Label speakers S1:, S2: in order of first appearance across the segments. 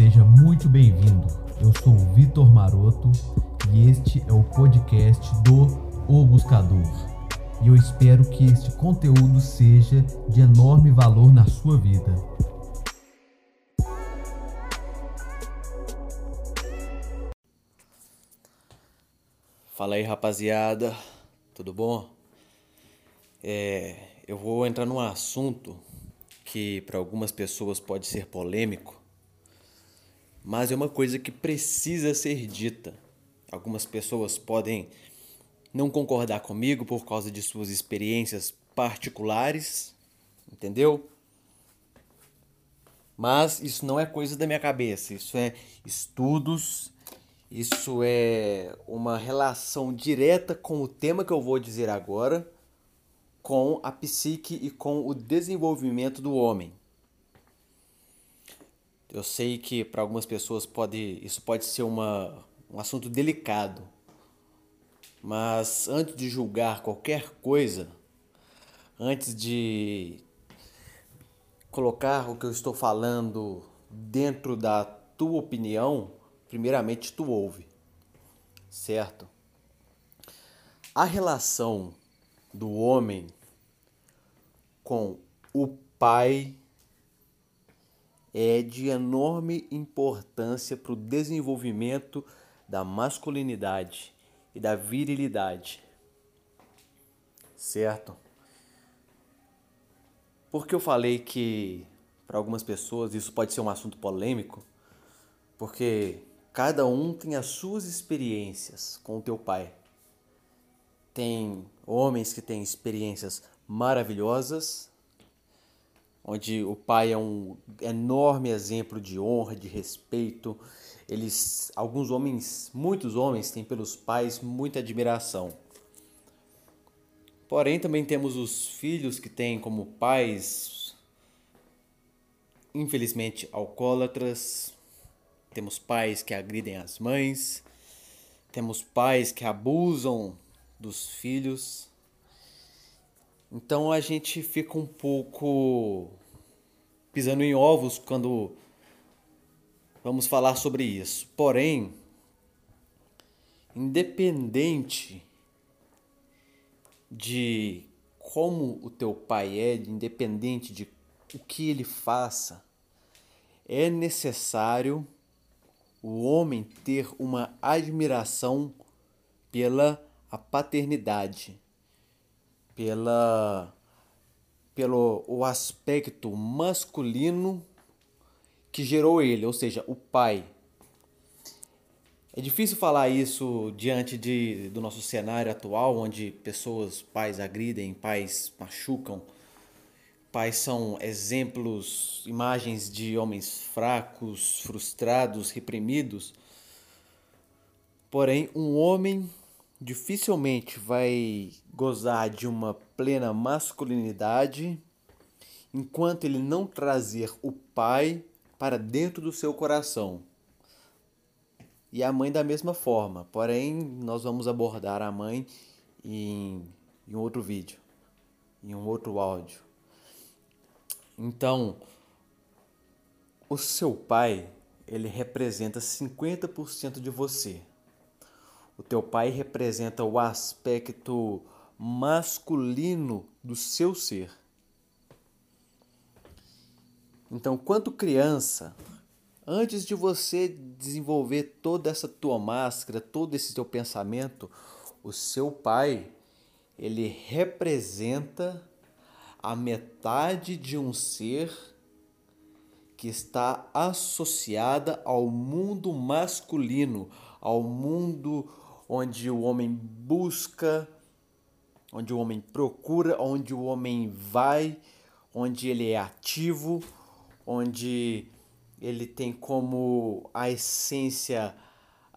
S1: Seja muito bem-vindo. Eu sou o Vitor Maroto e este é o podcast do O Buscador. E eu espero que este conteúdo seja de enorme valor na sua vida.
S2: Fala aí, rapaziada. Tudo bom? É, eu vou entrar num assunto que para algumas pessoas pode ser polêmico, mas é uma coisa que precisa ser dita. Algumas pessoas podem não concordar comigo por causa de suas experiências particulares, entendeu? Mas isso não é coisa da minha cabeça, isso é estudos, isso é uma relação direta com o tema que eu vou dizer agora com a psique e com o desenvolvimento do homem. Eu sei que para algumas pessoas pode, isso pode ser uma, um assunto delicado, mas antes de julgar qualquer coisa, antes de colocar o que eu estou falando dentro da tua opinião, primeiramente tu ouve, certo? A relação do homem com o pai é de enorme importância para o desenvolvimento da masculinidade e da virilidade. Certo? Porque eu falei que para algumas pessoas isso pode ser um assunto polêmico, porque cada um tem as suas experiências com o teu pai. Tem homens que têm experiências maravilhosas, onde o pai é um enorme exemplo de honra, de respeito. Eles, alguns homens, muitos homens têm pelos pais muita admiração. Porém, também temos os filhos que têm como pais, infelizmente, alcoólatras. Temos pais que agridem as mães. Temos pais que abusam dos filhos. Então a gente fica um pouco pisando em ovos quando vamos falar sobre isso. Porém, independente de como o teu pai é, independente de o que ele faça, é necessário o homem ter uma admiração pela a paternidade, pela pelo o aspecto masculino que gerou ele, ou seja, o pai. É difícil falar isso diante de, do nosso cenário atual, onde pessoas, pais agridem, pais machucam, pais são exemplos, imagens de homens fracos, frustrados, reprimidos. Porém, um homem dificilmente vai gozar de uma plena masculinidade enquanto ele não trazer o pai para dentro do seu coração. E a mãe da mesma forma, porém nós vamos abordar a mãe em, em outro vídeo, em um outro áudio. Então, o seu pai, ele representa 50% de você. O teu pai representa o aspecto masculino do seu ser. Então, quando criança, antes de você desenvolver toda essa tua máscara, todo esse teu pensamento, o seu pai, ele representa a metade de um ser que está associada ao mundo masculino, ao mundo onde o homem busca, onde o homem procura, onde o homem vai, onde ele é ativo, onde ele tem como a essência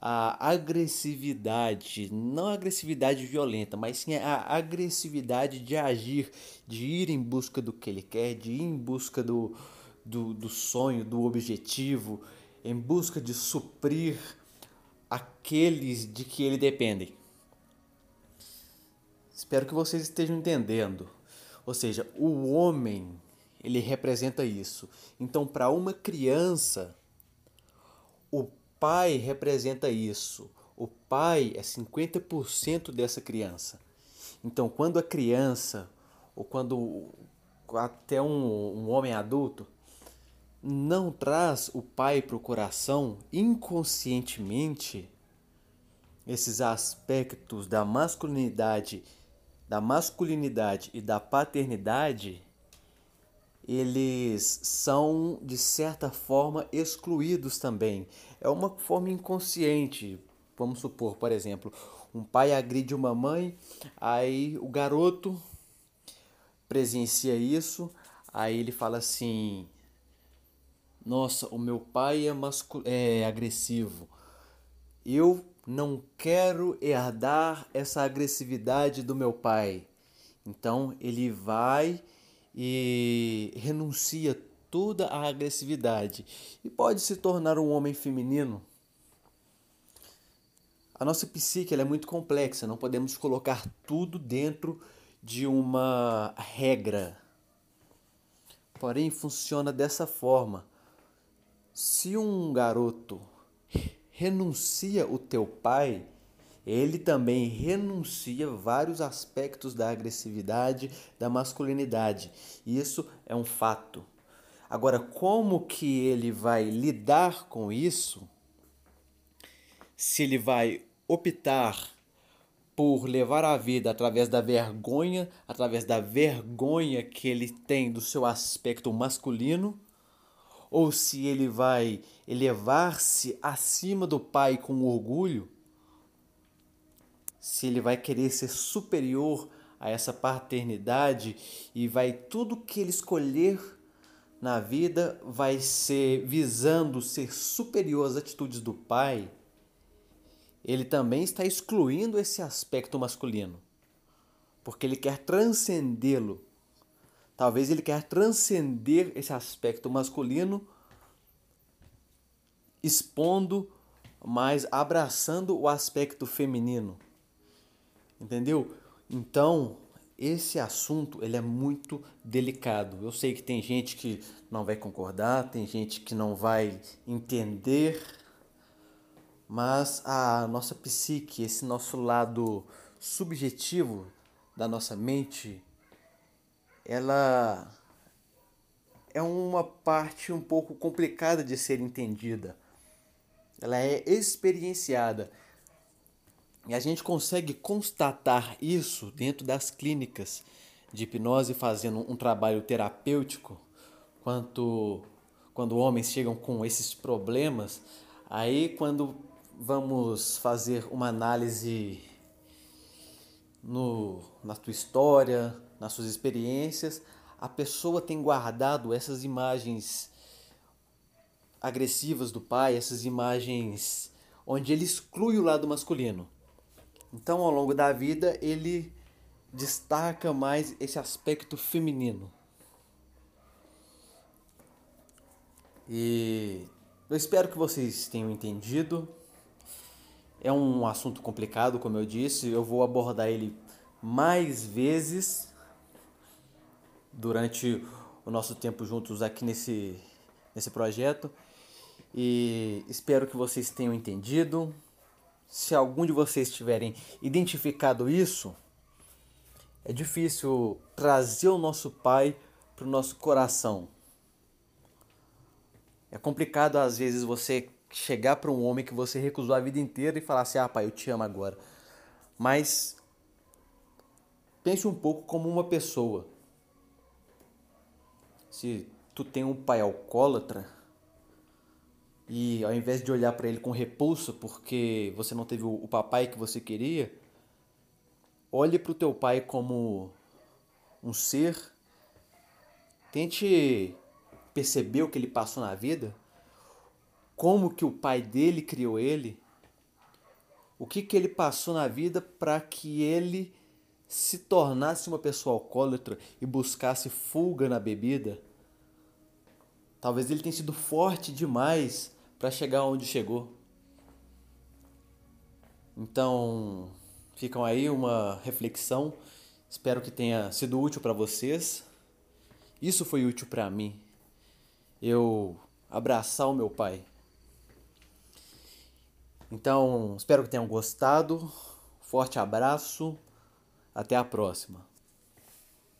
S2: a agressividade, não a agressividade violenta, mas sim a agressividade de agir, de ir em busca do que ele quer, de ir em busca do, do, do sonho, do objetivo, em busca de suprir aqueles de que ele dependem. Espero que vocês estejam entendendo. Ou seja, o homem, ele representa isso. Então, para uma criança, pai representa isso. O pai é 50% dessa criança. Então, quando a criança, ou quando até um, um homem adulto, não traz o pai para o coração inconscientemente, esses aspectos da masculinidade, da masculinidade e da paternidade, eles são de certa forma excluídos também. É uma forma inconsciente. Vamos supor, por exemplo, um pai agride uma mãe, aí o garoto presencia isso, aí ele fala assim: Nossa, o meu pai é, é agressivo. Eu não quero herdar essa agressividade do meu pai. Então ele vai e renuncia toda a agressividade e pode se tornar um homem feminino. A nossa psique é muito complexa, não podemos colocar tudo dentro de uma regra. Porém, funciona dessa forma. Se um garoto renuncia o teu pai, ele também renuncia vários aspectos da agressividade, da masculinidade. Isso é um fato. Agora, como que ele vai lidar com isso? Se ele vai optar por levar a vida através da vergonha, através da vergonha que ele tem do seu aspecto masculino, ou se ele vai elevar-se acima do pai com orgulho, se ele vai querer ser superior a essa paternidade e vai tudo que ele escolher na vida vai ser visando ser superior às atitudes do pai, ele também está excluindo esse aspecto masculino, porque ele quer transcendê-lo Talvez ele quer transcender esse aspecto masculino, expondo, mas abraçando o aspecto feminino. Entendeu? Então, esse assunto ele é muito delicado. Eu sei que tem gente que não vai concordar, tem gente que não vai entender, mas a nossa psique, esse nosso lado subjetivo da nossa mente, ela é uma parte um pouco complicada de ser entendida. Ela é experienciada. E a gente consegue constatar isso dentro das clínicas de hipnose fazendo um trabalho terapêutico, quanto quando homens chegam com esses problemas, aí quando vamos fazer uma análise no, na tua história, nas suas experiências, a pessoa tem guardado essas imagens agressivas do pai, essas imagens onde ele exclui o lado masculino. Então, ao longo da vida, ele destaca mais esse aspecto feminino. E eu espero que vocês tenham entendido. É um assunto complicado, como eu disse, eu vou abordar ele mais vezes durante o nosso tempo juntos aqui nesse, nesse projeto. E espero que vocês tenham entendido. Se algum de vocês tiverem identificado isso, é difícil trazer o nosso Pai para o nosso coração. É complicado às vezes você chegar para um homem que você recusou a vida inteira e falar assim: Ah, pai, eu te amo agora. Mas pense um pouco como uma pessoa se tu tem um pai alcoólatra e ao invés de olhar para ele com repulsa porque você não teve o papai que você queria, olhe para o teu pai como um ser, tente perceber o que ele passou na vida, como que o pai dele criou ele, o que que ele passou na vida para que ele se tornasse uma pessoa alcoólatra e buscasse fuga na bebida, talvez ele tenha sido forte demais para chegar onde chegou. Então, ficam aí uma reflexão. Espero que tenha sido útil para vocês. Isso foi útil para mim. Eu abraçar o meu pai. Então, espero que tenham gostado. Forte abraço. Até a próxima.